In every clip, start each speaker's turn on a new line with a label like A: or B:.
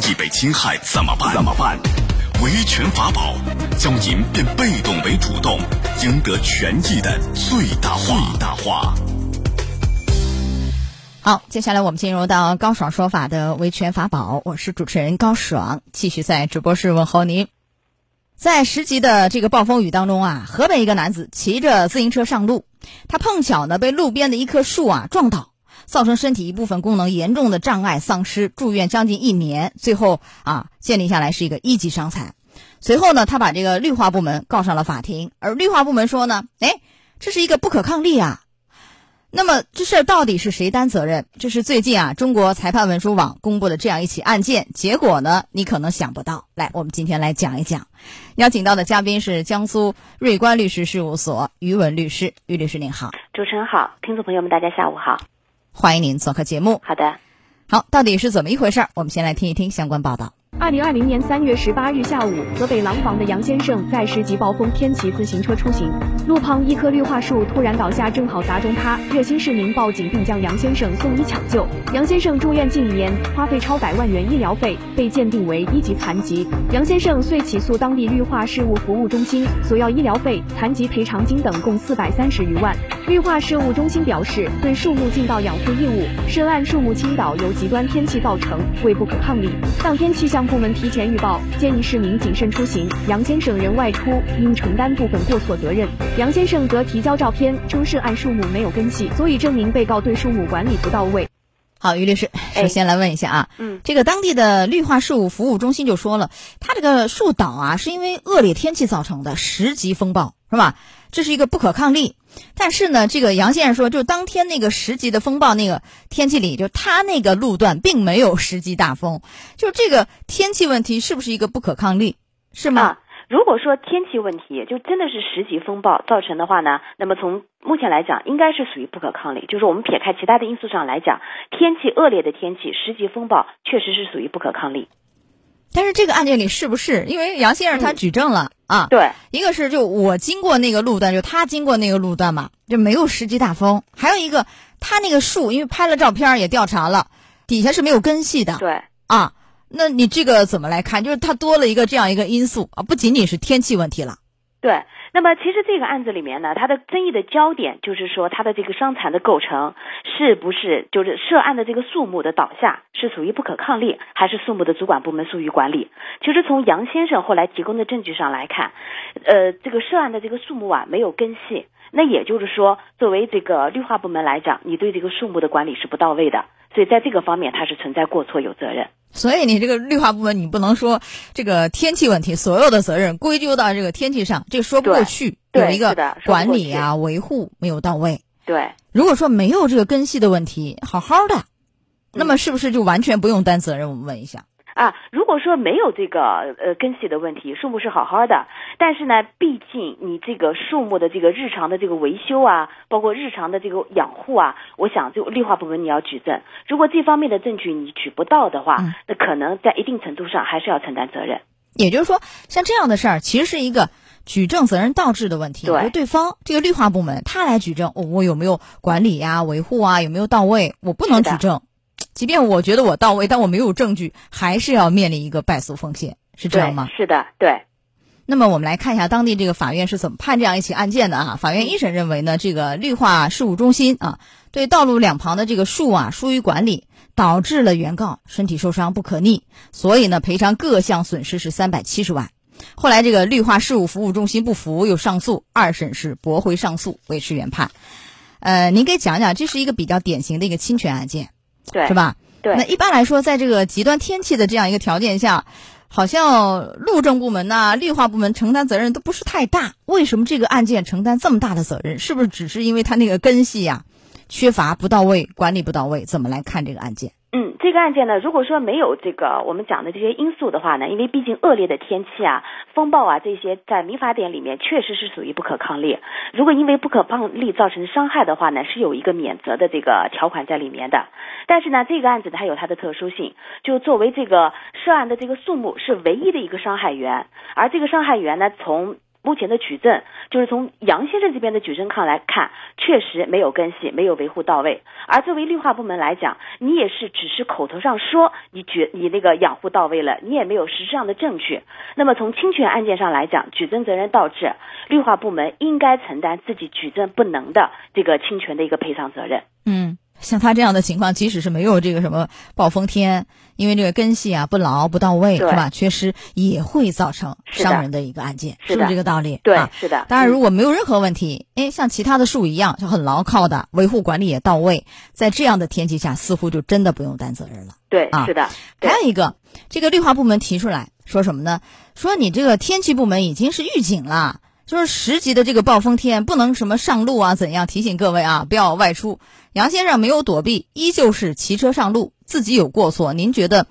A: 益被侵害怎么办？怎么办？维权法宝教您变被动为主动，赢得权益的最大化。最大化。
B: 好，接下来我们进入到高爽说法的维权法宝，我是主持人高爽，继续在直播室问候您。在十级的这个暴风雨当中啊，河北一个男子骑着自行车上路，他碰巧呢被路边的一棵树啊撞倒，造成身体一部分功能严重的障碍丧失，住院将近一年，最后啊鉴定下来是一个一级伤残。随后呢，他把这个绿化部门告上了法庭，而绿化部门说呢，哎，这是一个不可抗力啊。那么这事儿到底是谁担责任？这是最近啊，中国裁判文书网公布的这样一起案件。结果呢，你可能想不到。来，我们今天来讲一讲。邀请到的嘉宾是江苏瑞观律师事务所于文律师。于律师您好，
C: 主持人好，听众朋友们大家下午好，
B: 欢迎您做客节目。
C: 好的，
B: 好，到底是怎么一回事？我们先来听一听相关报道。
D: 二零二零年三月十八日下午，河北廊坊的杨先生在十级暴风天骑自行车出行，路旁一棵绿化树突然倒下，正好砸中他。热心市民报警并将杨先生送医抢救。杨先生住院近一年，花费超百万元医疗费，被鉴定为一级残疾。杨先生遂起诉当地绿化事务服务中心，索要医疗费、残疾赔偿金等共四百三十余万。绿化事务中心表示，对树木尽到养护义务，涉案树木倾倒由极端天气造成，为不可抗力。当天气象部门提前预报，建议市民谨慎出行。杨先生人外出，应承担部分过错责任。杨先生则提交照片，称涉案树木没有根系，足以证明被告对树木管理不到位。
B: 好，于律师，首先来问一下啊，
C: 嗯，
B: 这个当地的绿化事务服务中心就说了，他这个树倒啊，是因为恶劣天气造成的十级风暴，是吧？这是一个不可抗力。但是呢，这个杨先生说，就当天那个十级的风暴那个天气里，就他那个路段并没有十级大风，就这个天气问题是不是一个不可抗力？是吗？
C: 啊，如果说天气问题就真的是十级风暴造成的话呢，那么从目前来讲，应该是属于不可抗力。就是我们撇开其他的因素上来讲，天气恶劣的天气，十级风暴确实是属于不可抗力。
B: 但是这个案件里是不是？因为杨先生他举证了、啊，
C: 对，
B: 一个是就我经过那个路段，就他经过那个路段嘛，就没有十级大风；还有一个他那个树，因为拍了照片也调查了，底下是没有根系的。
C: 对，
B: 啊，那你这个怎么来看？就是它多了一个这样一个因素啊，不仅仅是天气问题了。
C: 对，那么其实这个案子里面呢，它的争议的焦点就是说，它的这个伤残的构成是不是就是涉案的这个树木的倒下是属于不可抗力，还是树木的主管部门疏于管理？其实从杨先生后来提供的证据上来看，呃，这个涉案的这个树木啊没有根系，那也就是说，作为这个绿化部门来讲，你对这个树木的管理是不到位的，所以在这个方面它是存在过错有责任。
B: 所以你这个绿化部门，你不能说这个天气问题所有的责任归咎到这个天气上，这说不过去。有一个管理啊、维护没有到位。
C: 对，
B: 如果说没有这个根系的问题，好好的，那么是不是就完全不用担责任？我们问一下。
C: 啊，如果说没有这个呃根系的问题，树木是好好的，但是呢，毕竟你这个树木的这个日常的这个维修啊，包括日常的这个养护啊，我想就绿化部门你要举证，如果这方面的证据你举不到的话，
B: 嗯
C: 那可能在一定程度上还是要承担责任。
B: 也就是说，像这样的事儿，其实是一个举证责任倒置的问题。
C: 对
B: 就对方这个绿化部门他来举证，哦我有没有管理呀、维护啊，有没有到位？我不能举证，即便我觉得我到位，但我没有证据，还是要面临一个败诉风险，是这样吗，？
C: 是的，对，
B: 那么我们来看一下当地这个法院是怎么判这样一起案件的啊？法院一审认为呢，这个绿化事务中心啊，对道路两旁的这个树啊疏于管理，导致了原告身体受伤不可逆，所以呢赔偿各项损失是三百七十万。后来这个绿化事务服务中心不服，又上诉，二审是驳回上诉，维持原判。呃，您给讲讲，这是一个比较典型的一个侵权案件，
C: 对，
B: 是？吧？
C: 对
B: 那一般来说，在这个极端天气的这样一个条件下，好像路政部门呐、绿化部门承担责任都不是太大。为什么这个案件承担这么大的责任？是不是只是因为他那个根系呀、缺乏不到位，管理不到位？怎么来看这个案件？
C: 嗯，这个案件呢，如果说没有这个我们讲的这些因素的话呢，因为毕竟恶劣的天气啊、风暴啊这些，在民法典里面确实是属于不可抗力。如果因为不可抗力造成伤害的话呢，是有一个免责的这个条款在里面的。但是呢，这个案子它有它的特殊性，就作为这个涉案的这个树木是唯一的一个伤害源，而这个伤害源呢，从目前的举证，就是从杨先生这边的举证看来看，确实没有根系，没有维护到位。而作为绿化部门来讲，你也是只是口头上说你举你那个养护到位了，你也没有实质上的证据。那么从侵权案件上来讲，举证责任倒置，绿化部门应该承担自己举证不能的这个侵权的一个赔偿责任。
B: 嗯。像他这样的情况，即使是没有这个什么暴风天，因为这个根系啊不牢不到位，是吧？缺失也会造成伤人的一个案件，是不是这个道理？
C: 对，是的。
B: 当然，如果没有任何问题，哎，像其他的树一样，就很牢靠的，维护管理也到位，在这样的天气下，似乎就真的不用担责任了。
C: 对，
B: 啊，
C: 是的。
B: 还有一个，这个绿化部门提出来说什么呢？说你这个天气部门已经是预警了。就是十级的这个暴风天，不能什么上路啊？怎样提醒各位啊？不要外出。杨先生没有躲避，依旧是骑车上路，自己有过错。您觉得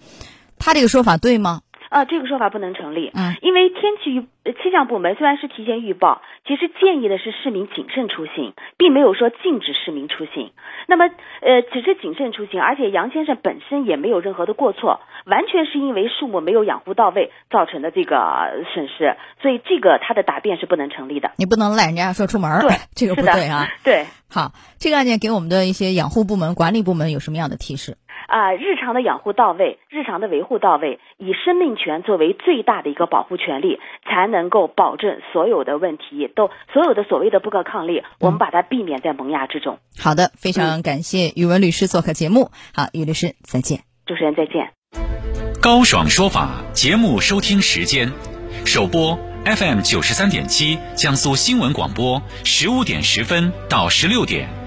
B: 他这个说法对吗？
C: 啊，这个说法不能成立。嗯，因为天气预气象部门虽然是提前预报，其实建议的是市民谨慎出行，并没有说禁止市民出行。那么，呃，只是谨慎出行，而且杨先生本身也没有任何的过错，完全是因为树木没有养护到位造成的这个损失，所以这个他的答辩是不能成立的。
B: 你不能赖人家说出门，
C: 对，
B: 这个不对啊。
C: 对，
B: 好，这个案件给我们的一些养护部门、管理部门有什么样的提示？
C: 啊，日常的养护到位，日常的维护到位，以生命权作为最大的一个保护权利，才能够保证所有的问题都所有的所谓的不可抗力，我们把它避免在萌芽之中。
B: 好的，非常感谢宇文律师做客节目。好，宇律师再见。
C: 主持人再见。
A: 高爽说法节目收听时间，首播 FM 九十三点七，江苏新闻广播十五点十分到十六点。